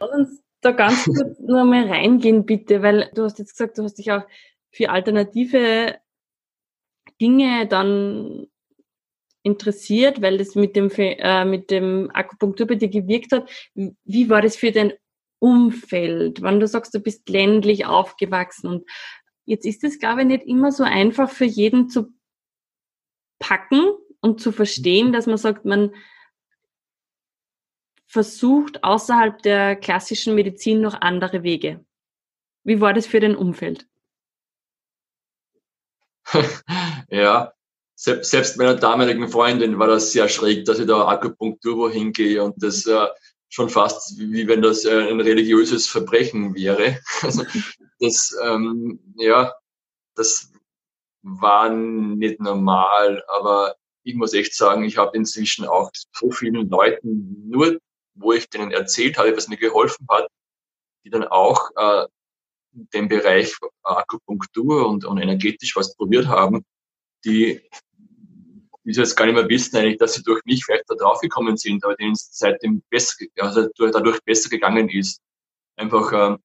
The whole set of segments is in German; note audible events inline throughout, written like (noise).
Lass uns da ganz kurz (laughs) noch mal reingehen, bitte, weil du hast jetzt gesagt, du hast dich auch für alternative Dinge dann interessiert, weil das mit dem, äh, mit dem Akupunktur bei dir gewirkt hat. Wie war das für dein Umfeld? Wenn du sagst, du bist ländlich aufgewachsen und jetzt ist es, glaube ich, nicht immer so einfach für jeden zu packen und zu verstehen, dass man sagt, man versucht außerhalb der klassischen Medizin noch andere Wege. Wie war das für dein Umfeld? (laughs) ja, selbst, meiner damaligen Freundin war das sehr schräg, dass ich da Akupunktur wohin gehe und das äh, schon fast wie wenn das äh, ein religiöses Verbrechen wäre. (laughs) Also das, ähm, ja, das war nicht normal, aber ich muss echt sagen, ich habe inzwischen auch so vielen Leuten nur, wo ich denen erzählt habe, was mir geholfen hat, die dann auch äh, den Bereich Akupunktur und, und energetisch was probiert haben, die, die jetzt gar nicht mehr wissen eigentlich, dass sie durch mich vielleicht da drauf gekommen sind, aber denen es seitdem besser, also dadurch besser gegangen ist. Einfach, äh,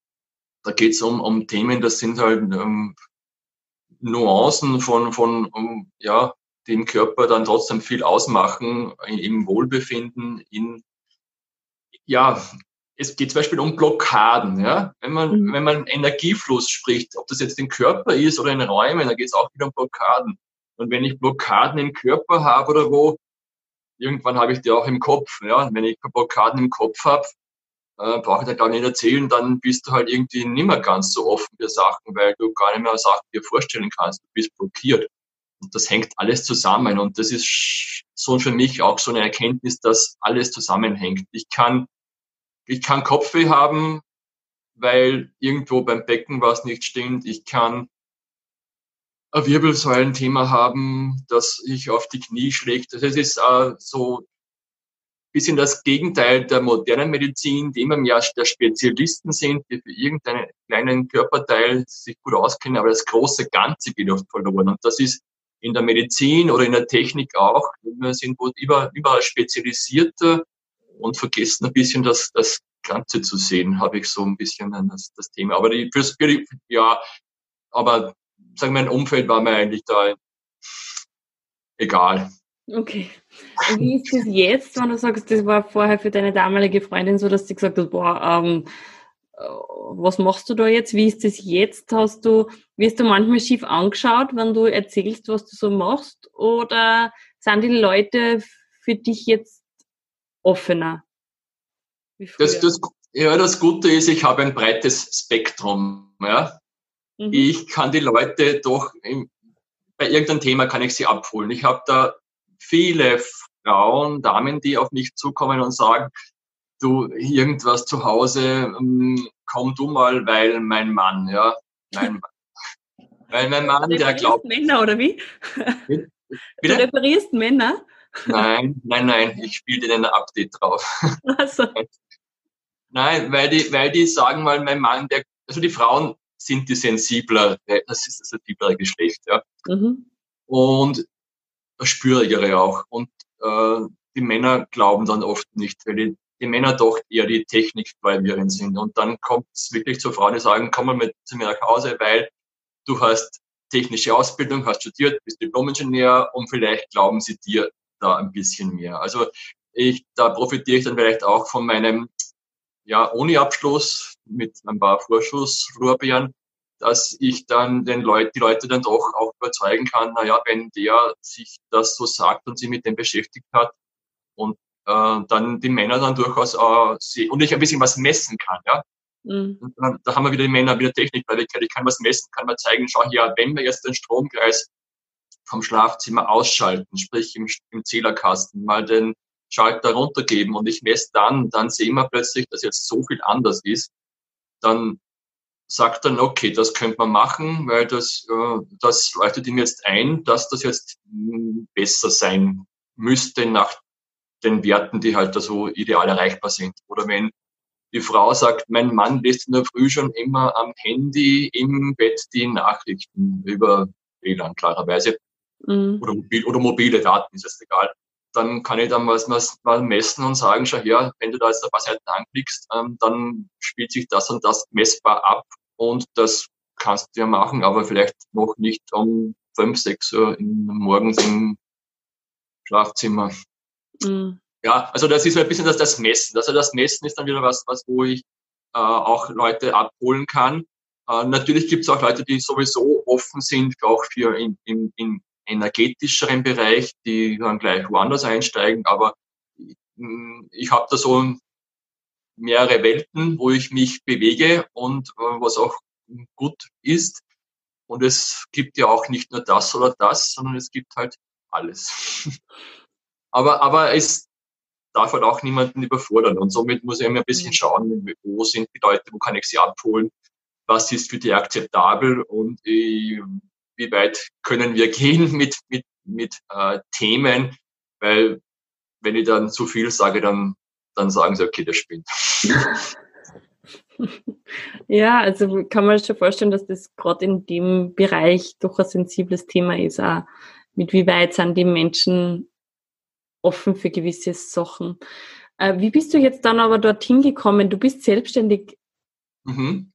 da geht es um, um Themen, das sind halt ähm, Nuancen von, von um, ja, die im Körper dann trotzdem viel ausmachen, im Wohlbefinden, in, ja, es geht zum Beispiel um Blockaden, ja. Wenn man, mhm. wenn man Energiefluss spricht, ob das jetzt im Körper ist oder in Räumen, da geht es auch wieder um Blockaden. Und wenn ich Blockaden im Körper habe oder wo, irgendwann habe ich die auch im Kopf, ja. wenn ich Blockaden im Kopf habe, äh, brauche ich da gar nicht erzählen, dann bist du halt irgendwie nicht mehr ganz so offen für Sachen, weil du gar nicht mehr Sachen dir vorstellen kannst. Du bist blockiert. Und das hängt alles zusammen. Und das ist so für mich auch so eine Erkenntnis, dass alles zusammenhängt. Ich kann, ich kann Kopfweh haben, weil irgendwo beim Becken was nicht stimmt. Ich kann ein Wirbelsäulenthema haben, das ich auf die Knie schlägt. Das ist äh, so bisschen das Gegenteil der modernen Medizin, die immer mehr der Spezialisten sind, die für irgendeinen kleinen Körperteil sich gut auskennen, aber das große Ganze geht oft verloren. Und das ist in der Medizin oder in der Technik auch. Wir sind überall spezialisierter und vergessen ein bisschen das, das Ganze zu sehen, habe ich so ein bisschen das, das Thema. Aber die, fürs, ja, aber sagen wir, mein Umfeld war mir eigentlich da egal. Okay. Wie ist das jetzt, wenn du sagst, das war vorher für deine damalige Freundin so, dass sie gesagt hat, boah, ähm, äh, was machst du da jetzt? Wie ist das jetzt? Hast du, wirst du manchmal schief angeschaut, wenn du erzählst, was du so machst? Oder sind die Leute für dich jetzt offener? Das, das, ja, das Gute ist, ich habe ein breites Spektrum. Ja? Mhm. Ich kann die Leute doch, bei irgendeinem Thema kann ich sie abholen. Ich habe da viele Frauen, Damen, die auf mich zukommen und sagen, du, irgendwas zu Hause, ähm, komm du mal, weil mein Mann, ja, mein Mann. (laughs) Weil mein Mann, der glaubt. Männer, oder wie? Bitte? Du referierst Männer? Nein, nein, nein, ich spiele dir ein Update drauf. Also. Nein, weil die, weil die sagen mal, mein Mann, der, also die Frauen sind die sensibler, das ist das sensiblere Geschlecht, ja. Mhm. Und spürigere auch. Und äh, die Männer glauben dann oft nicht, weil die, die Männer doch eher die Technikgläubigerin sind. Und dann kommt es wirklich zu Frauen, die sagen, komm mal mit zu mir nach Hause, weil du hast technische Ausbildung, hast studiert, bist Diplom-Ingenieur und vielleicht glauben sie dir da ein bisschen mehr. Also ich, da profitiere ich dann vielleicht auch von meinem ja, Uni-Abschluss mit ein paar Vorschusslorbeeren, dass ich dann den Leut, die Leute dann doch auch überzeugen kann, naja, wenn der sich das so sagt und sich mit dem beschäftigt hat und äh, dann die Männer dann durchaus äh, sehen und ich ein bisschen was messen kann, ja. Mhm. Dann, da haben wir wieder die Männer wieder Technikfähigkeit. Ich kann was messen, kann mal zeigen, schau hier, wenn wir jetzt den Stromkreis vom Schlafzimmer ausschalten, sprich im, im Zählerkasten, mal den Schalter runtergeben und ich messe dann, dann sehen wir plötzlich, dass jetzt so viel anders ist, dann sagt dann, okay, das könnte man machen, weil das, äh, das leuchtet ihm jetzt ein, dass das jetzt hm, besser sein müsste nach den Werten, die halt da so ideal erreichbar sind. Oder wenn die Frau sagt, mein Mann lässt in der Früh schon immer am Handy im Bett die Nachrichten über WLAN, klarerweise. Mhm. Oder, mobil, oder mobile Daten, ist es egal. dann kann ich dann was, was mal messen und sagen, schau her, wenn du da jetzt ein paar Seiten anklickst, ähm, dann spielt sich das und das messbar ab und das kannst du ja machen, aber vielleicht noch nicht um fünf, sechs Uhr in, morgens im Schlafzimmer. Mhm. Ja, also das ist so ein bisschen das, das Messen. Also das Messen ist dann wieder was, was wo ich äh, auch Leute abholen kann. Äh, natürlich gibt es auch Leute, die sowieso offen sind, auch für in, in, in energetischeren Bereich, die dann gleich woanders einsteigen. Aber mm, ich habe da so mehrere Welten, wo ich mich bewege und äh, was auch gut ist. Und es gibt ja auch nicht nur das oder das, sondern es gibt halt alles. (laughs) aber, aber es darf halt auch niemanden überfordern. Und somit muss ich immer ein bisschen mhm. schauen, wo sind die Leute, wo kann ich sie abholen, was ist für die akzeptabel und äh, wie weit können wir gehen mit, mit, mit äh, Themen, weil wenn ich dann zu viel sage, dann, dann sagen sie, okay, der spinnt. (laughs) Ja, also kann man sich schon vorstellen, dass das gerade in dem Bereich doch ein sensibles Thema ist. Auch mit wie weit sind die Menschen offen für gewisse Sachen. Äh, wie bist du jetzt dann aber dorthin gekommen? Du bist selbstständig. Mhm.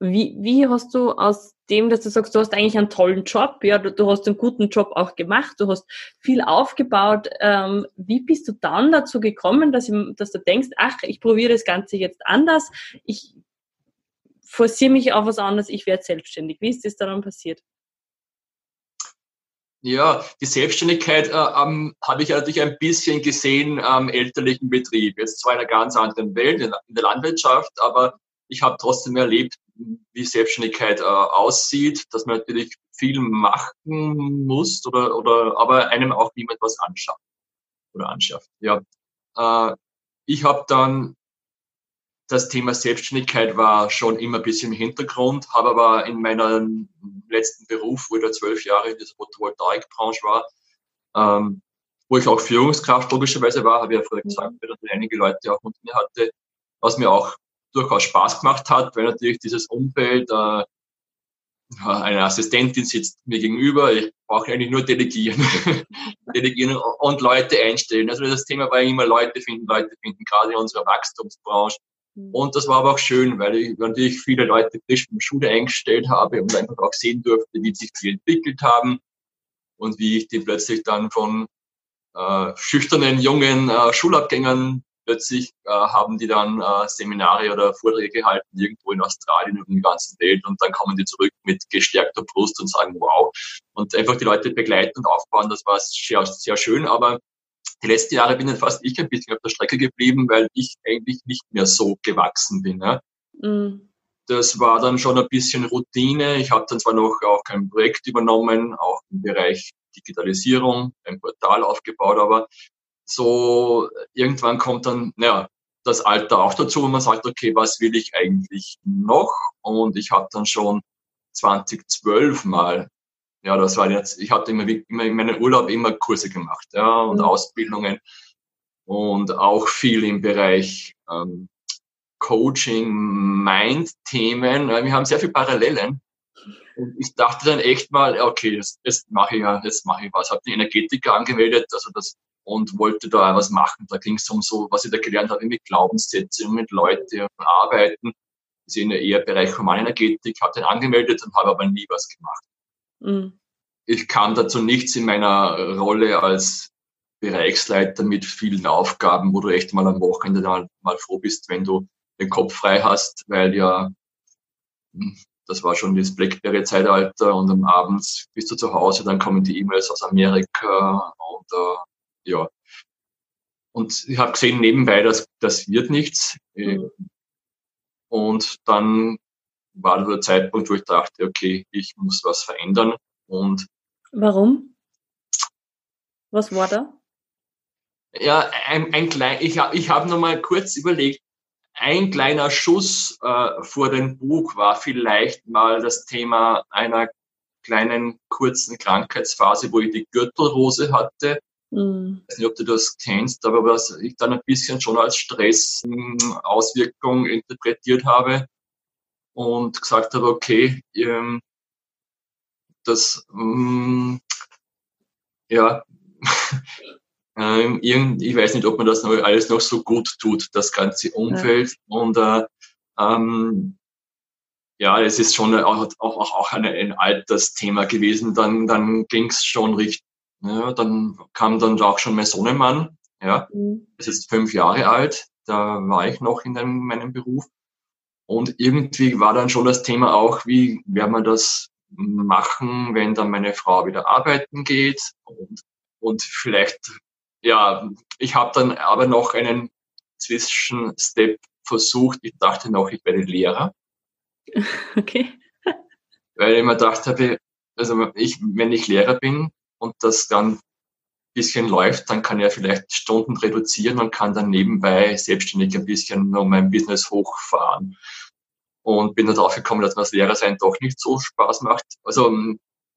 Wie, wie hast du aus dem, dass du sagst, du hast eigentlich einen tollen Job, ja, du, du hast einen guten Job auch gemacht, du hast viel aufgebaut. Ähm, wie bist du dann dazu gekommen, dass, ich, dass du denkst, ach, ich probiere das Ganze jetzt anders, ich forciere mich auf was anderes, ich werde selbstständig. Wie ist das dann passiert? Ja, die Selbstständigkeit äh, ähm, habe ich natürlich ein bisschen gesehen am elterlichen Betrieb. Jetzt zwar in einer ganz anderen Welt, in der Landwirtschaft, aber ich habe trotzdem erlebt, wie Selbstständigkeit äh, aussieht, dass man natürlich viel machen muss oder, oder aber einem auch niemand was anschafft oder anschafft. Ja. Äh, ich habe dann das Thema Selbstständigkeit war schon immer ein bisschen im Hintergrund, habe aber in meinem letzten Beruf, wo ich da zwölf Jahre in dieser Photovoltaikbranche war, ähm, wo ich auch Führungskraft logischerweise war, habe ich ja vorher gesagt, weil ich einige Leute auch unter mir hatte, was mir auch durchaus Spaß gemacht hat, weil natürlich dieses Umfeld, äh, eine Assistentin sitzt mir gegenüber, ich brauche eigentlich nur delegieren. (laughs) delegieren und Leute einstellen. Also das Thema war immer Leute finden, Leute finden, gerade in unserer Wachstumsbranche. Mhm. Und das war aber auch schön, weil ich natürlich viele Leute frisch in Schule eingestellt habe und einfach auch sehen durfte, wie sich die entwickelt haben und wie ich die plötzlich dann von äh, schüchternen jungen äh, Schulabgängern plötzlich äh, haben die dann äh, Seminare oder Vorträge gehalten irgendwo in Australien und in der ganzen Welt und dann kommen die zurück mit gestärkter Brust und sagen wow und einfach die Leute begleiten und aufbauen, das war sehr, sehr schön, aber die letzten Jahre bin dann fast ich ein bisschen auf der Strecke geblieben, weil ich eigentlich nicht mehr so gewachsen bin. Ja. Mhm. Das war dann schon ein bisschen Routine. Ich habe dann zwar noch auch kein Projekt übernommen, auch im Bereich Digitalisierung, ein Portal aufgebaut, aber so irgendwann kommt dann, naja, das Alter auch dazu, und man sagt, okay, was will ich eigentlich noch? Und ich habe dann schon 2012 mal, ja, das war jetzt, ich hatte immer, immer in meinem Urlaub immer Kurse gemacht, ja, und mhm. Ausbildungen und auch viel im Bereich ähm, Coaching, Mind-Themen. Wir haben sehr viele Parallelen. Und ich dachte dann echt mal, okay, jetzt, jetzt mache ich ja, jetzt mache ich was. Habe die Energetiker angemeldet, also das und wollte da was machen. Da ging es um so, was ich da gelernt habe, mit Glaubenssätze und mit Leuten arbeiten. Das ist in eher Bereich Humanenergetik, habe den angemeldet und habe aber nie was gemacht. Mhm. Ich kam dazu nichts in meiner Rolle als Bereichsleiter mit vielen Aufgaben, wo du echt mal am Wochenende mal, mal froh bist, wenn du den Kopf frei hast, weil ja, hm, das war schon das Blackberry-Zeitalter und am Abend bist du zu Hause, dann kommen die E-Mails aus Amerika und äh, ja. Und ich habe gesehen nebenbei, dass das wird nichts. Mhm. Und dann war der Zeitpunkt, wo ich dachte, okay, ich muss was verändern. Und warum? Was war da? Ja, ein, ein klein, ich habe ich hab noch mal kurz überlegt, ein kleiner Schuss äh, vor dem Bug war vielleicht mal das Thema einer kleinen kurzen Krankheitsphase, wo ich die Gürtelrose hatte. Mhm. Ich weiß nicht, ob du das kennst, aber was ich dann ein bisschen schon als Stressauswirkung interpretiert habe und gesagt habe, okay, ähm, das, (laughs) ähm, ja, Ähm, ich weiß nicht, ob man das noch, alles noch so gut tut, das ganze Umfeld. Ja. Und äh, ähm, ja, es ist schon auch, auch, auch ein, ein Altersthema gewesen. Dann, dann ging es schon richtig. Ja, dann kam dann auch schon mein Sohnemann. Ja, mhm. ist jetzt fünf Jahre alt. Da war ich noch in einem, meinem Beruf. Und irgendwie war dann schon das Thema auch, wie werden wir das machen, wenn dann meine Frau wieder arbeiten geht und, und vielleicht, ja, ich habe dann aber noch einen Zwischenstep versucht. Ich dachte noch, ich werde Lehrer. (laughs) Okay. Weil ich mir gedacht habe, also ich, wenn ich Lehrer bin und das dann ein bisschen läuft, dann kann ja vielleicht Stunden reduzieren und kann dann nebenbei selbstständig ein bisschen noch mein Business hochfahren. Und bin dann drauf gekommen, dass mir das Lehrer sein doch nicht so Spaß macht. Also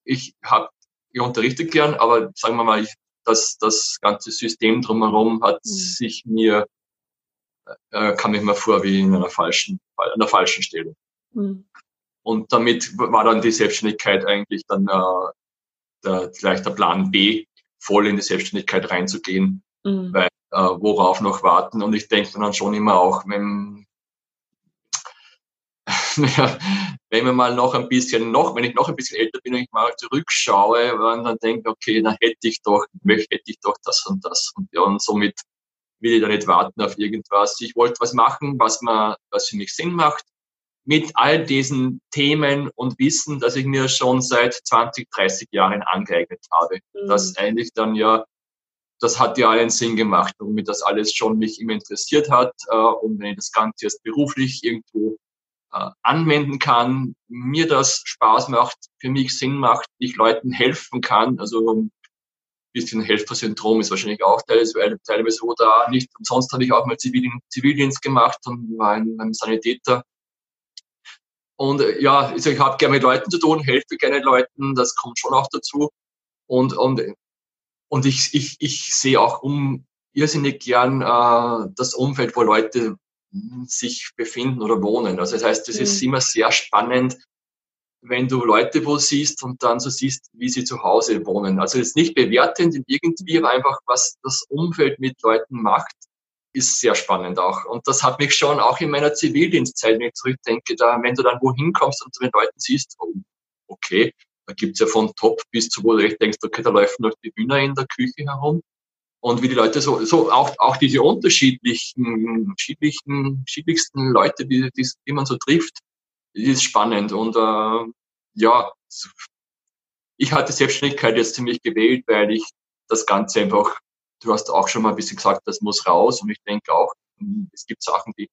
ich habe, ich unterrichte gern, aber sagen wir mal, ich, das, das ganze System drumherum hat mhm. sich mir, äh, kam ich mir vor wie in einer falschen, an falschen Stelle. Mhm. Und damit war dann die Selbstständigkeit eigentlich dann äh, der, vielleicht der Plan B, voll in die Selbstständigkeit reinzugehen, mhm. weil äh, worauf noch warten. Und ich denke dann schon immer auch, wenn, (laughs) ja, wenn man mal noch ein bisschen, noch, wenn ich noch ein bisschen älter bin und ich mal zurückschaue, und dann denke, okay, dann hätte ich doch, hätte ich doch das und das. Und, ja, und somit will ich da nicht warten auf irgendwas. Ich wollte was machen, was man, was für mich Sinn macht mit all diesen Themen und Wissen, das ich mir schon seit 20, 30 Jahren angeeignet habe. Mhm. Das eigentlich dann ja, das hat ja allen Sinn gemacht, womit das alles schon mich immer interessiert hat äh, und wenn ich das Ganze jetzt beruflich irgendwo äh, anwenden kann, mir das Spaß macht, für mich Sinn macht, ich Leuten helfen kann, also ein bisschen Helfersyndrom ist wahrscheinlich auch teilweise, teilweise so da. Nicht umsonst habe ich auch mal Zivildienst gemacht und war ein, ein Sanitäter und äh, ja, also ich habe gerne mit Leuten zu tun, helfe gerne Leuten, das kommt schon auch dazu. Und, und, und ich, ich, ich sehe auch um irrsinnig gern äh, das Umfeld, wo Leute sich befinden oder wohnen. Also das heißt, es mhm. ist immer sehr spannend, wenn du Leute wo siehst und dann so siehst, wie sie zu Hause wohnen. Also jetzt nicht bewertend irgendwie, aber einfach, was das Umfeld mit Leuten macht ist sehr spannend auch. Und das hat mich schon auch in meiner Zivildienstzeit, wenn ich zurückdenke, da, wenn du dann wohin kommst und zu den Leuten siehst, oh, okay, da gibt's ja von Top bis zu, wo du echt denkst, okay, da läuft noch die Hühner in der Küche herum. Und wie die Leute so, so auch, auch diese unterschiedlichen, unterschiedlichen, unterschiedlichsten Leute, die, die, die man so trifft, ist spannend. Und äh, ja, ich hatte Selbstständigkeit jetzt ziemlich gewählt, weil ich das Ganze einfach du hast auch schon mal ein bisschen gesagt, das muss raus. Und ich denke auch, hm, es gibt Sachen, die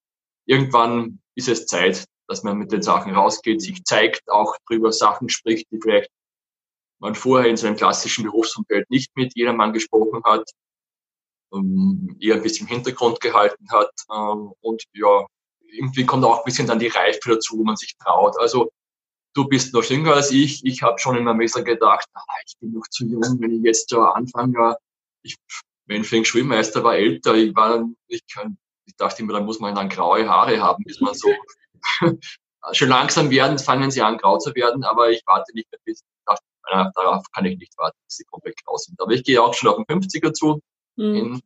irgendwann ist es Zeit, dass man mit den Sachen rausgeht, sich zeigt, auch drüber Sachen spricht, die vielleicht man vorher in seinem klassischen Berufsumfeld nicht mit jedermann gesprochen hat, ähm, eher ein bisschen im Hintergrund gehalten hat. Ähm, und ja, irgendwie kommt auch ein bisschen dann die Reife dazu, wo man sich traut. Also du bist noch jünger als ich. Ich habe schon immer besser gedacht, ah, ich bin noch zu jung, wenn ich jetzt so anfange. Ich mein Feng Shui-Meister war älter, ich war, ich, kann, ich dachte immer, da muss man dann graue Haare haben, bis man so, (laughs) schon langsam werden, fangen sie an, grau zu werden, aber ich warte nicht mehr bis, darauf kann ich nicht warten, bis sie komplett grau sind. Aber ich gehe auch schon auf den 50er zu. Mhm.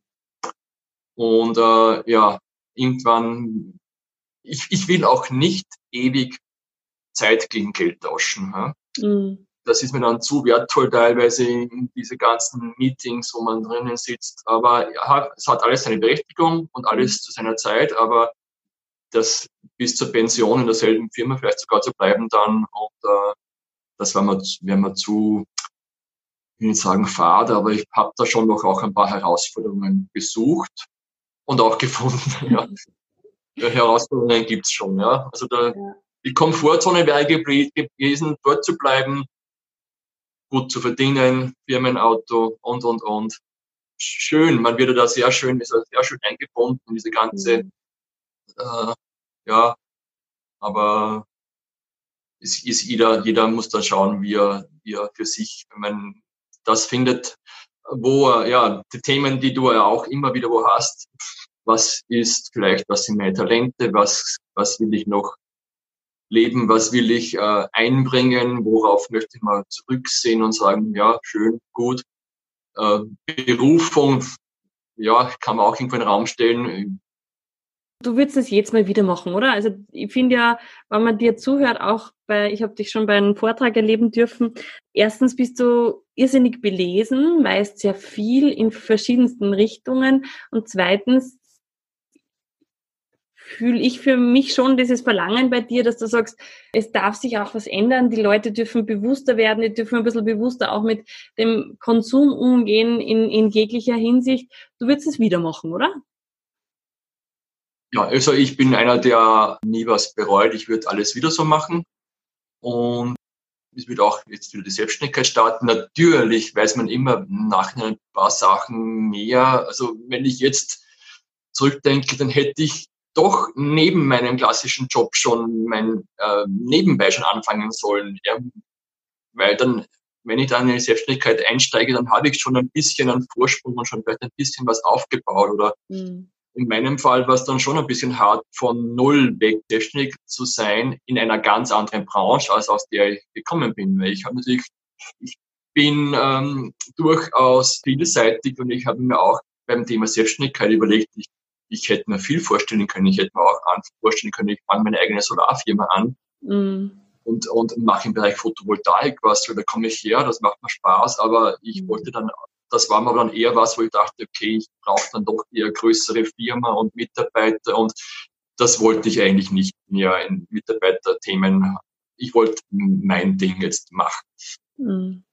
Und äh, ja, irgendwann, ich, ich will auch nicht ewig Zeit gegen Geld tauschen. Ja? Mhm das ist mir dann zu wertvoll teilweise in diese ganzen Meetings, wo man drinnen sitzt. Aber ja, es hat alles seine Berechtigung und alles zu seiner Zeit, aber das bis zur Pension in derselben Firma vielleicht sogar zu bleiben dann und äh, das wäre mir, wär mir zu, ich will nicht sagen fad, aber ich habe da schon noch auch ein paar Herausforderungen besucht und auch (laughs) gefunden. ja. Herausforderungen gibt's schon, ja. Also da, die Komfortzone wäre gewesen, dort zu bleiben, gut zu verdienen, Firmenauto und, und, und. Schön, man wird da sehr schön, ist sehr schön eingebunden, diese ganze, mhm. äh, ja, aber es ist jeder, jeder muss da schauen, wie er, wie er für sich, wenn man das findet, wo er, ja, die Themen, die du ja auch immer wieder wo hast, was ist vielleicht, was sind meine Talente, was, was will ich noch Leben, was will ich äh, einbringen, worauf möchte ich mal zurücksehen und sagen, ja, schön, gut. Äh, Berufung ja, kann man auch irgendwo in den Raum stellen. Du würdest das jetzt mal wieder machen, oder? Also ich finde ja, wenn man dir zuhört, auch bei, ich habe dich schon bei einem Vortrag erleben dürfen, erstens bist du irrsinnig belesen, weißt sehr viel in verschiedensten Richtungen und zweitens fühle ich für mich schon dieses Verlangen bei dir, dass du sagst, es darf sich auch was ändern, die Leute dürfen bewusster werden, die dürfen ein bisschen bewusster auch mit dem Konsum umgehen in, in jeglicher Hinsicht. Du würdest es wieder machen, oder? Ja, also ich bin einer, der nie was bereut. Ich würde alles wieder so machen. Und es wird auch jetzt wieder die Selbstständigkeit starten. Natürlich weiß man immer nach ein paar Sachen mehr. Also wenn ich jetzt zurückdenke, dann hätte ich doch neben meinem klassischen Job schon mein äh, Nebenbei schon anfangen sollen. Ja, weil dann, wenn ich dann in die Selbstständigkeit einsteige, dann habe ich schon ein bisschen einen Vorsprung und schon vielleicht ein bisschen was aufgebaut oder mhm in meinem Fall war es dann schon ein bisschen hart, von null weg selbstständig zu sein in einer ganz anderen Branche, als aus der ich gekommen bin. Weil ich habe natürlich, ich bin ähm, durchaus vielseitig und ich habe mir auch beim Thema Selbstständigkeit überlegt, ich, ich hätte mir viel vorstellen können. Ich hätte mir auch vorstellen können, ich fange meine eigene Solarfirma an. Mm. Und, und mache im Bereich Photovoltaik was, weil da komme ich her, das macht mir Spaß, aber ich mm. wollte dann das war mir dann eher was, wo ich dachte, okay, ich brauche dann doch eher größere Firma und Mitarbeiter und das wollte ich eigentlich nicht mehr in Mitarbeiterthemen. Ich wollte mein Ding jetzt machen. Mhm.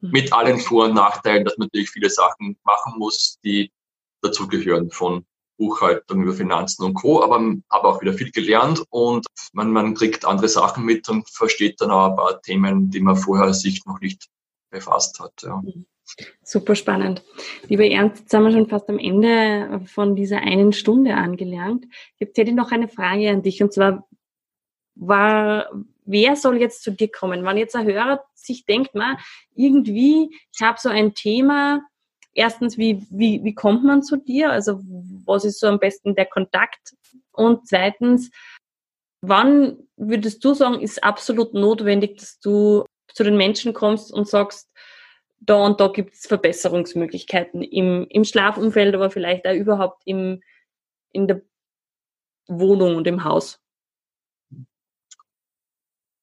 Mit allen Vor- und Nachteilen, dass man natürlich viele Sachen machen muss, die dazugehören von Buchhaltung über Finanzen und Co. Aber habe auch wieder viel gelernt und man, man kriegt andere Sachen mit und versteht dann auch ein paar Themen, die man vorher sich noch nicht befasst hat. Ja. Mhm. Super spannend. Lieber Ernst, jetzt sind wir schon fast am Ende von dieser einen Stunde angelangt. Jetzt hätte ich noch eine Frage an dich und zwar, war, wer soll jetzt zu dir kommen? Wenn jetzt ein Hörer sich denkt, man, irgendwie, ich habe so ein Thema, erstens, wie, wie, wie kommt man zu dir? Also was ist so am besten der Kontakt? Und zweitens, wann würdest du sagen, ist absolut notwendig, dass du zu den Menschen kommst und sagst, da und da gibt es Verbesserungsmöglichkeiten im, im Schlafumfeld, aber vielleicht auch überhaupt im, in der Wohnung und im Haus.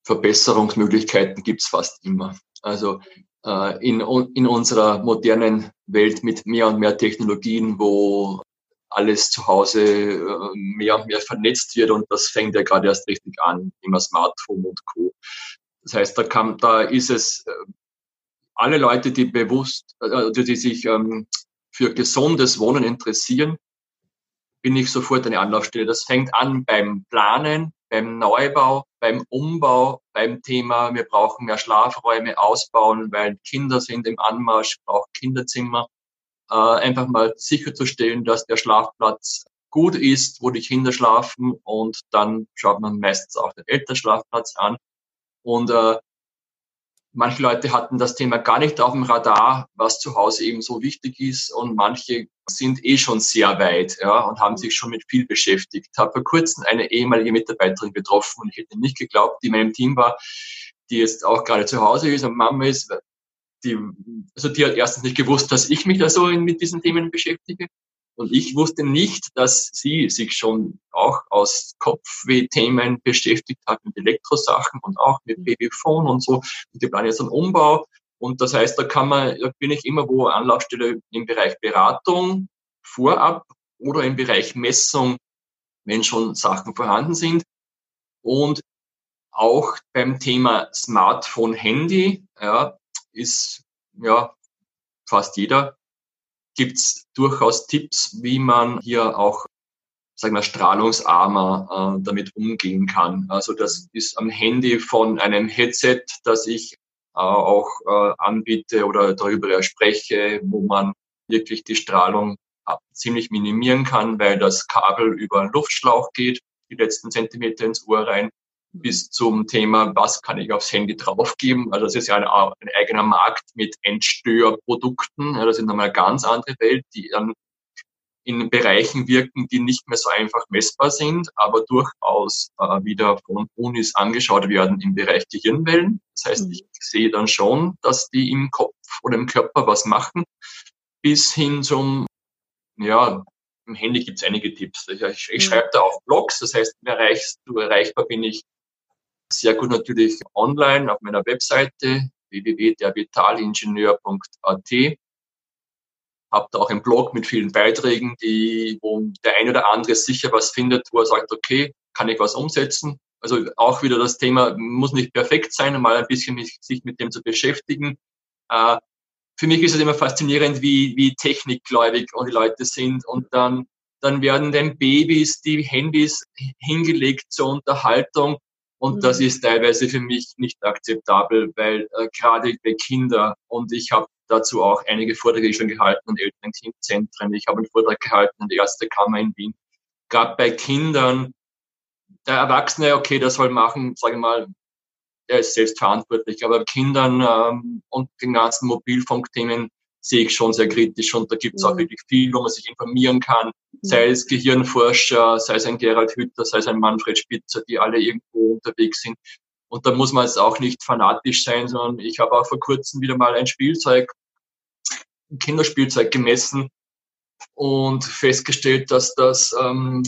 Verbesserungsmöglichkeiten gibt es fast immer. Also in, in unserer modernen Welt mit mehr und mehr Technologien, wo alles zu Hause äh, mehr und mehr vernetzt wird und das fängt ja gerade erst richtig an, immer Smartphone und Co. Das heißt, da, kann, da ist es äh, alle Leute, die bewusst, also die sich ähm, für gesundes Wohnen interessieren, bin ich sofort eine Anlaufstelle. Das fängt an beim Planen, beim Neubau, beim Umbau, beim Thema, wir brauchen mehr Schlafräume ausbauen, weil Kinder sind im Anmarsch, braucht Kinderzimmer. Äh, einfach mal sicherzustellen, dass der Schlafplatz gut ist, wo die Kinder schlafen und dann schaut man meistens auch den Elternschlafplatz an. Und äh, Manche Leute hatten das Thema gar nicht auf dem Radar, was zu Hause eben so wichtig ist. Und manche sind eh schon sehr weit ja, und haben sich schon mit viel beschäftigt. Ich habe vor kurzem eine ehemalige Mitarbeiterin getroffen und ich hätte nicht geglaubt, die in meinem Team war, die jetzt auch gerade zu Hause ist und Mama ist. Die, also die hat erstens nicht gewusst, dass ich mich da so mit diesen Themen beschäftige. Und ich wusste nicht, dass sie sich schon auch aus Kopfweh-Themen beschäftigt hat mit Elektrosachen und auch mit mhm. Babyphone und so. Und die planen jetzt einen Umbau. Und das heißt, da kann man, da bin ich immer wo Anlaufstelle im Bereich Beratung vorab oder im Bereich Messung, wenn schon Sachen vorhanden sind. Und auch beim Thema Smartphone, Handy, ja, ist ja fast jeder gibt es durchaus Tipps, wie man hier auch sagen wir, strahlungsarmer äh, damit umgehen kann. Also das ist am Handy von einem Headset, das ich äh, auch äh, anbiete oder darüber spreche, wo man wirklich die Strahlung ziemlich minimieren kann, weil das Kabel über einen Luftschlauch geht, die letzten Zentimeter ins Ohr rein bis zum Thema, was kann ich aufs Handy draufgeben. Also das ist ja ein, ein eigener Markt mit Endstörprodukten. Ja, das ist nochmal eine ganz andere Welt, die dann in Bereichen wirken, die nicht mehr so einfach messbar sind, aber durchaus äh, wieder von Unis angeschaut werden im Bereich Gehirnwellen. Das heißt, mhm. ich sehe dann schon, dass die im Kopf oder im Körper was machen, bis hin zum ja, im Handy gibt es einige Tipps. Ich, ich, ich mhm. schreibe da auf Blogs, das heißt, erreichst du erreichbar bin ich sehr gut natürlich online auf meiner Webseite www.dervitalingenieur.at. Hab da auch einen Blog mit vielen Beiträgen, die, wo der eine oder andere sicher was findet, wo er sagt, okay, kann ich was umsetzen? Also auch wieder das Thema, muss nicht perfekt sein, mal ein bisschen sich mit dem zu beschäftigen. Äh, für mich ist es immer faszinierend, wie, wie technikgläubig die Leute sind und dann, dann werden den Babys die Handys hingelegt zur Unterhaltung und mhm. das ist teilweise für mich nicht akzeptabel, weil äh, gerade bei Kindern und ich habe dazu auch einige Vorträge schon gehalten Eltern-Kind-Zentren. Ich habe einen Vortrag gehalten an der Erste Kammer in Wien. Gerade bei Kindern, der Erwachsene, okay, der soll machen, sage ich mal, der ist selbst verantwortlich. Aber Kindern ähm, und den ganzen Mobilfunkthemen sehe ich schon sehr kritisch und da gibt es auch mhm. wirklich viel, wo man sich informieren kann, mhm. sei es Gehirnforscher, sei es ein Gerald Hütter, sei es ein Manfred Spitzer, die alle irgendwo unterwegs sind. Und da muss man jetzt auch nicht fanatisch sein, sondern ich habe auch vor kurzem wieder mal ein Spielzeug, ein Kinderspielzeug gemessen und festgestellt, dass das ähm,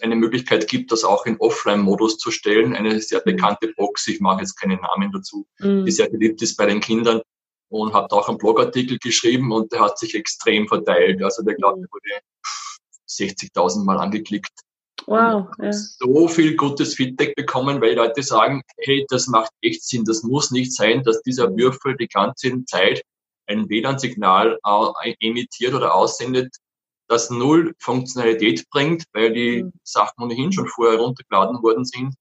eine Möglichkeit gibt, das auch in Offline-Modus zu stellen. Eine sehr mhm. bekannte Box, ich mache jetzt keinen Namen dazu, mhm. die sehr beliebt ist bei den Kindern und hat auch einen Blogartikel geschrieben und der hat sich extrem verteilt. Also der, glaube ich, wurde 60.000 Mal angeklickt. Wow. Ja. So viel gutes Feedback bekommen, weil Leute sagen, hey, das macht echt Sinn. Das muss nicht sein, dass dieser. Würfel die ganze Zeit ein WLAN-Signal äh, emittiert oder aussendet, das null Funktionalität bringt, weil die mhm. Sachen ohnehin schon vorher runtergeladen worden sind.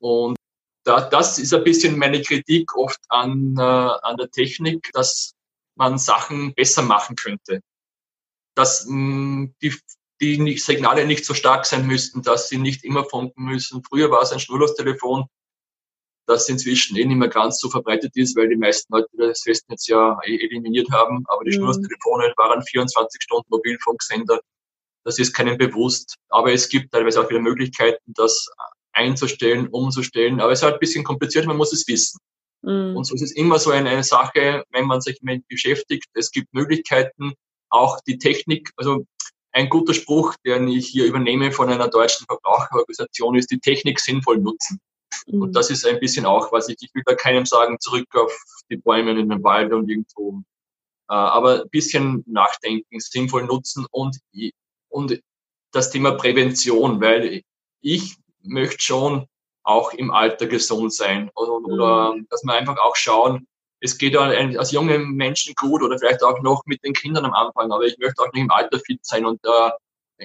Und da, das ist ein bisschen meine Kritik oft an, äh, an der Technik, dass man Sachen besser machen könnte. Dass mh, die, die Signale nicht so stark sein müssten, dass sie nicht immer funken müssen. Früher war es ein Schnurlostelefon, das inzwischen eh nicht mehr ganz so verbreitet ist, weil die meisten Leute das Festnetz ja eh eliminiert haben. Aber die mhm. Schnurlostelefone waren 24 Stunden Mobilfunksender. Das ist keinem bewusst. Aber es gibt teilweise auch wieder Möglichkeiten, das einzustellen, umzustellen. Aber es ist halt ein bisschen kompliziert, man muss es wissen. Mhm. Und so ist es immer so eine, Sache, wenn man sich mit beschäftigt. Es gibt Möglichkeiten, auch die Technik, also ein guter Spruch, den ich hier übernehme von einer deutschen Verbraucherorganisation, ist die Technik sinnvoll nutzen. Mhm. Und das ist ein bisschen auch, was ich, ich will da keinem sagen, zurück auf die Bäume in den Wald und irgendwo. Äh, aber ein bisschen nachdenken, sinnvoll nutzen und, und das Thema Prävention, weil ich möchte schon auch im Alter gesund sein oder, oder mhm. dass wir einfach auch schauen, es geht als junge Menschen gut oder vielleicht auch noch mit den Kindern am Anfang, aber ich möchte auch nicht im Alter fit sein und äh,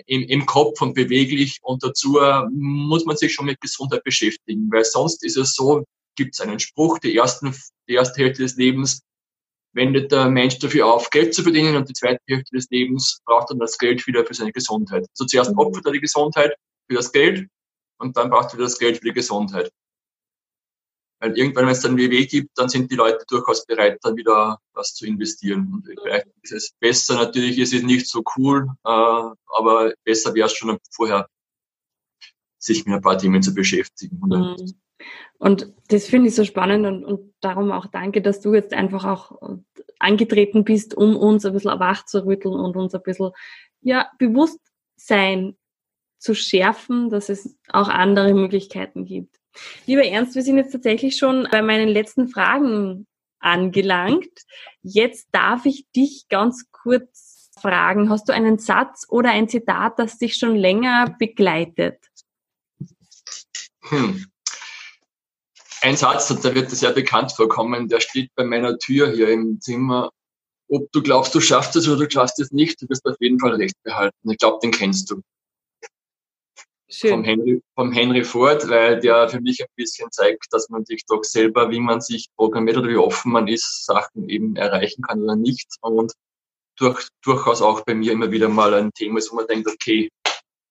im, im Kopf und beweglich und dazu äh, muss man sich schon mit Gesundheit beschäftigen, weil sonst ist es so, gibt es einen Spruch, die, ersten, die erste Hälfte des Lebens wendet der Mensch dafür auf, Geld zu verdienen und die zweite Hälfte des Lebens braucht dann das Geld wieder für seine Gesundheit. Also zuerst mhm. opfert er die Gesundheit für das Geld und dann braucht wieder das Geld für die Gesundheit. Weil irgendwann, wenn es dann WW gibt, dann sind die Leute durchaus bereit, dann wieder was zu investieren. Und vielleicht ist es besser, natürlich ist es nicht so cool, äh, aber besser wäre es schon vorher, sich mit ein paar Themen zu beschäftigen. Mhm. Und das finde ich so spannend und, und darum auch danke, dass du jetzt einfach auch angetreten bist, um uns ein bisschen wach zu rütteln und uns ein bisschen ja, Bewusstsein zu schärfen, dass es auch andere Möglichkeiten gibt. Lieber Ernst, wir sind jetzt tatsächlich schon bei meinen letzten Fragen angelangt. Jetzt darf ich dich ganz kurz fragen, hast du einen Satz oder ein Zitat, das dich schon länger begleitet? Hm. Ein Satz, da wird sehr bekannt vorkommen, der steht bei meiner Tür hier im Zimmer. Ob du glaubst, du schaffst es oder du schaffst es nicht, du wirst auf jeden Fall recht behalten. Ich glaube, den kennst du. Schön. Vom, Henry, vom Henry Ford, weil der für mich ein bisschen zeigt, dass man sich doch selber, wie man sich programmiert oder wie offen man ist, Sachen eben erreichen kann oder nicht. Und durch, durchaus auch bei mir immer wieder mal ein Thema ist, wo man denkt, okay,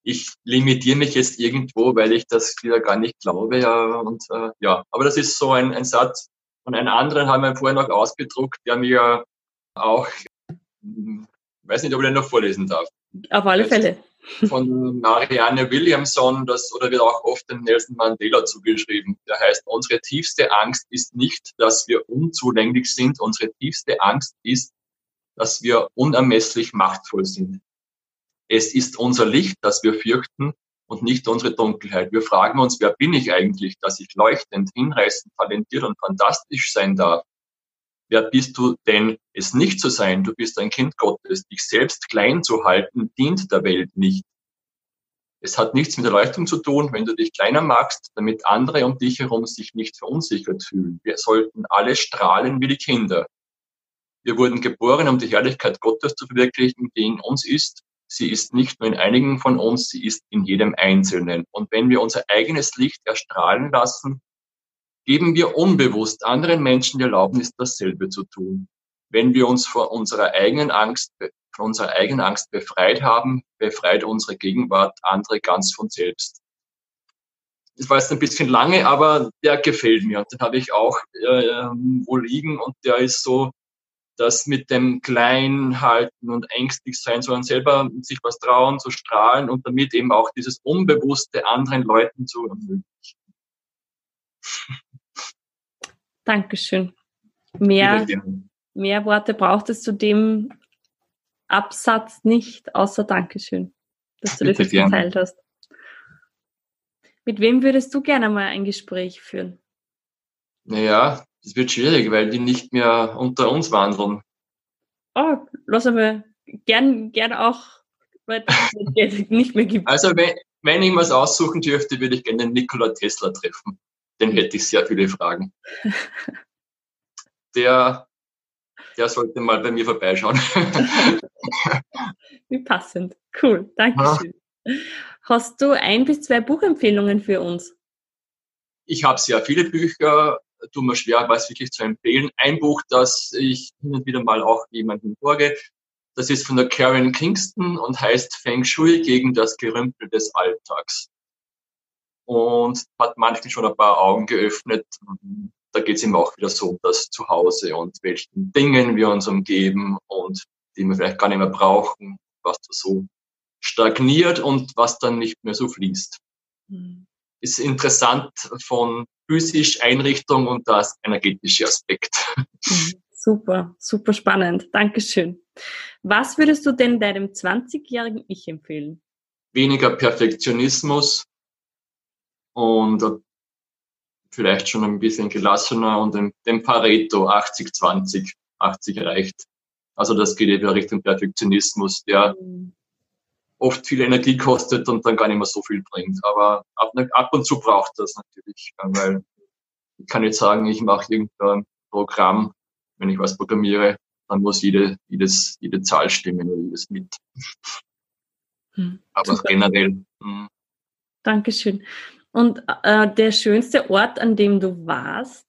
ich limitiere mich jetzt irgendwo, weil ich das wieder gar nicht glaube. Ja, und äh, ja, aber das ist so ein, ein Satz. Und einen anderen haben wir vorher noch ausgedruckt, der mir auch, hm, weiß nicht, ob ich den noch vorlesen darf. Auf alle Fälle von Marianne Williamson, das oder wird auch oft dem Nelson Mandela zugeschrieben. Der heißt, unsere tiefste Angst ist nicht, dass wir unzulänglich sind. Unsere tiefste Angst ist, dass wir unermesslich machtvoll sind. Es ist unser Licht, das wir fürchten und nicht unsere Dunkelheit. Wir fragen uns, wer bin ich eigentlich, dass ich leuchtend, hinreißend, talentiert und fantastisch sein darf? Wer bist du denn, es nicht zu sein? Du bist ein Kind Gottes. Dich selbst klein zu halten, dient der Welt nicht. Es hat nichts mit Erleuchtung zu tun, wenn du dich kleiner magst, damit andere um dich herum sich nicht verunsichert fühlen. Wir sollten alle strahlen wie die Kinder. Wir wurden geboren, um die Herrlichkeit Gottes zu verwirklichen, die in uns ist. Sie ist nicht nur in einigen von uns, sie ist in jedem Einzelnen. Und wenn wir unser eigenes Licht erstrahlen lassen, geben wir unbewusst anderen Menschen die Erlaubnis, dasselbe zu tun. Wenn wir uns vor unserer eigenen Angst von unserer eigenen Angst befreit haben, befreit unsere Gegenwart andere ganz von selbst. Das war jetzt ein bisschen lange, aber der gefällt mir. Und den habe ich auch äh, wo liegen und der ist so, das mit dem Klein halten und ängstlich sein, sondern selber sich was trauen, zu strahlen und damit eben auch dieses Unbewusste anderen Leuten zu ermöglichen. Dankeschön. Mehr, mehr Worte braucht es zu dem Absatz nicht, außer Dankeschön, dass du Bitte das jetzt geteilt hast. Mit wem würdest du gerne mal ein Gespräch führen? Naja, das wird schwierig, weil die nicht mehr unter uns wandeln. Oh, lass einmal gern, gern auch, weil es nicht mehr gibt. Also wenn, wenn ich was aussuchen dürfte, würde ich gerne den Nikola Tesla treffen. Den hätte ich sehr viele Fragen. (laughs) Der der sollte mal bei mir vorbeischauen. Wie passend. Cool, danke schön. Hast du ein bis zwei Buchempfehlungen für uns? Ich habe sehr viele Bücher, tut mir schwer, was wirklich zu empfehlen. Ein Buch, das ich hin und wieder mal auch jemandem borge, das ist von der Karen Kingston und heißt Feng Shui gegen das Gerümpel des Alltags. Und hat manchen schon ein paar Augen geöffnet, da geht es eben auch wieder so um das Zuhause und welchen Dingen wir uns umgeben und die wir vielleicht gar nicht mehr brauchen, was da so stagniert und was dann nicht mehr so fließt. Mhm. Ist interessant von physisch Einrichtung und das energetische Aspekt. Mhm. Super, super spannend. Dankeschön. Was würdest du denn deinem 20-jährigen Ich empfehlen? Weniger Perfektionismus und vielleicht schon ein bisschen gelassener und den, Pareto 80-20, 80 reicht. Also das geht eben Richtung Perfektionismus, der oft viel Energie kostet und dann gar nicht mehr so viel bringt. Aber ab, ab und zu braucht das natürlich, weil ich kann jetzt sagen, ich mache irgendein Programm, wenn ich was programmiere, dann muss jede, jedes, jede Zahl stimmen oder jedes mit. Hm, Aber super. generell. Hm. Dankeschön. Und äh, der schönste Ort, an dem du warst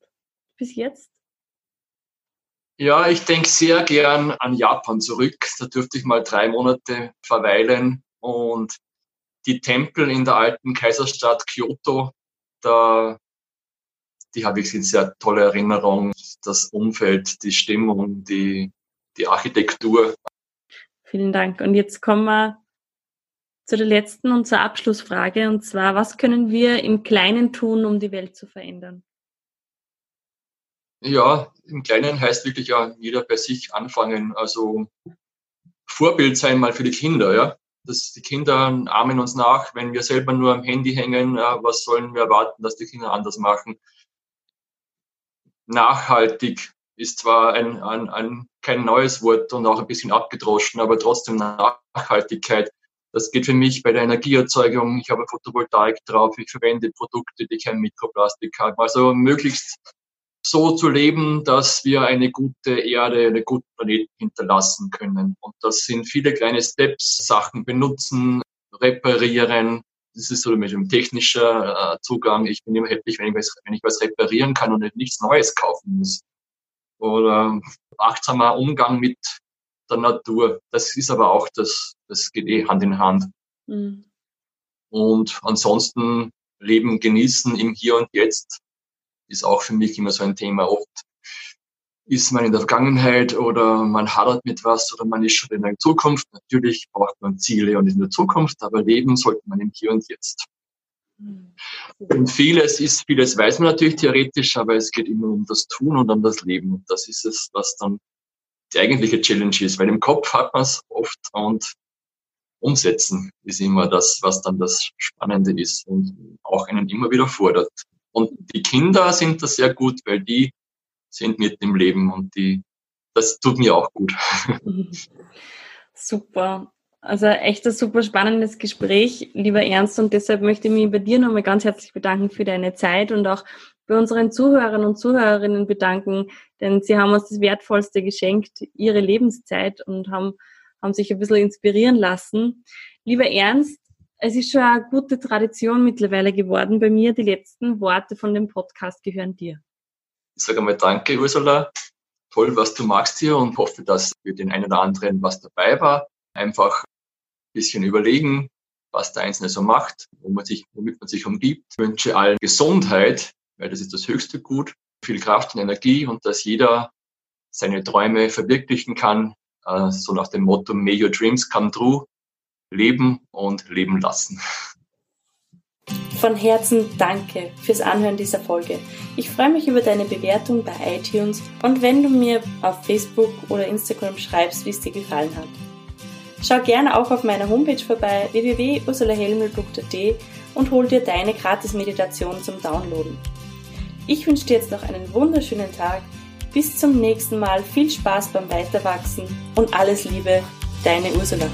bis jetzt? Ja, ich denke sehr gern an Japan zurück. Da dürfte ich mal drei Monate verweilen und die Tempel in der alten Kaiserstadt Kyoto, da, die habe ich in sehr tolle Erinnerung. Das Umfeld, die Stimmung, die, die Architektur. Vielen Dank. Und jetzt kommen wir zu der letzten und zur Abschlussfrage. Und zwar, was können wir im Kleinen tun, um die Welt zu verändern? Ja, im Kleinen heißt wirklich ja jeder bei sich anfangen. Also Vorbild sein mal für die Kinder, ja. Dass die Kinder ahmen uns nach, wenn wir selber nur am Handy hängen, was sollen wir erwarten, dass die Kinder anders machen? Nachhaltig ist zwar ein, ein, ein kein neues Wort und auch ein bisschen abgedroschen, aber trotzdem Nachhaltigkeit das geht für mich bei der Energieerzeugung. Ich habe Photovoltaik drauf. Ich verwende Produkte, die kein Mikroplastik haben. Also möglichst so zu leben, dass wir eine gute Erde, einen guten Planeten hinterlassen können. Und das sind viele kleine Steps, Sachen benutzen, reparieren. Das ist so mit dem technischen äh, Zugang. Ich bin immer happy, wenn ich, was, wenn ich was reparieren kann und nichts Neues kaufen muss. Oder achtsamer Umgang mit der Natur. Das ist aber auch das, das geht eh Hand in Hand. Mhm. Und ansonsten Leben genießen im Hier und Jetzt ist auch für mich immer so ein Thema. Oft ist man in der Vergangenheit oder man hadert mit was oder man ist schon in der Zukunft. Natürlich braucht man Ziele und in der Zukunft, aber leben sollte man im Hier und Jetzt. Mhm. Und vieles ist, vieles weiß man natürlich theoretisch, aber es geht immer um das Tun und um das Leben. Und das ist es, was dann die eigentliche Challenge ist, weil im Kopf hat man es oft und umsetzen ist immer das, was dann das Spannende ist und auch einen immer wieder fordert. Und die Kinder sind da sehr gut, weil die sind mit im Leben und die, das tut mir auch gut. Super. Also echt ein super spannendes Gespräch, lieber Ernst. Und deshalb möchte ich mich bei dir nochmal ganz herzlich bedanken für deine Zeit und auch bei unseren Zuhörern und Zuhörerinnen bedanken, denn sie haben uns das Wertvollste geschenkt, ihre Lebenszeit und haben, haben sich ein bisschen inspirieren lassen. Lieber Ernst, es ist schon eine gute Tradition mittlerweile geworden bei mir. Die letzten Worte von dem Podcast gehören dir. Ich sage einmal Danke, Ursula. Toll, was du magst hier und hoffe, dass für den einen oder anderen was dabei war. Einfach ein bisschen überlegen, was der Einzelne so macht, womit man sich umgibt. Ich wünsche allen Gesundheit, weil das ist das höchste Gut, viel Kraft und Energie und dass jeder seine Träume verwirklichen kann, äh, so nach dem Motto May your dreams come true, leben und leben lassen. Von Herzen danke fürs Anhören dieser Folge. Ich freue mich über deine Bewertung bei iTunes und wenn du mir auf Facebook oder Instagram schreibst, wie es dir gefallen hat. Schau gerne auch auf meiner Homepage vorbei www.ursulahelmel.at und hol dir deine Gratis-Meditation zum Downloaden. Ich wünsche dir jetzt noch einen wunderschönen Tag. Bis zum nächsten Mal. Viel Spaß beim Weiterwachsen und alles Liebe, deine Ursula.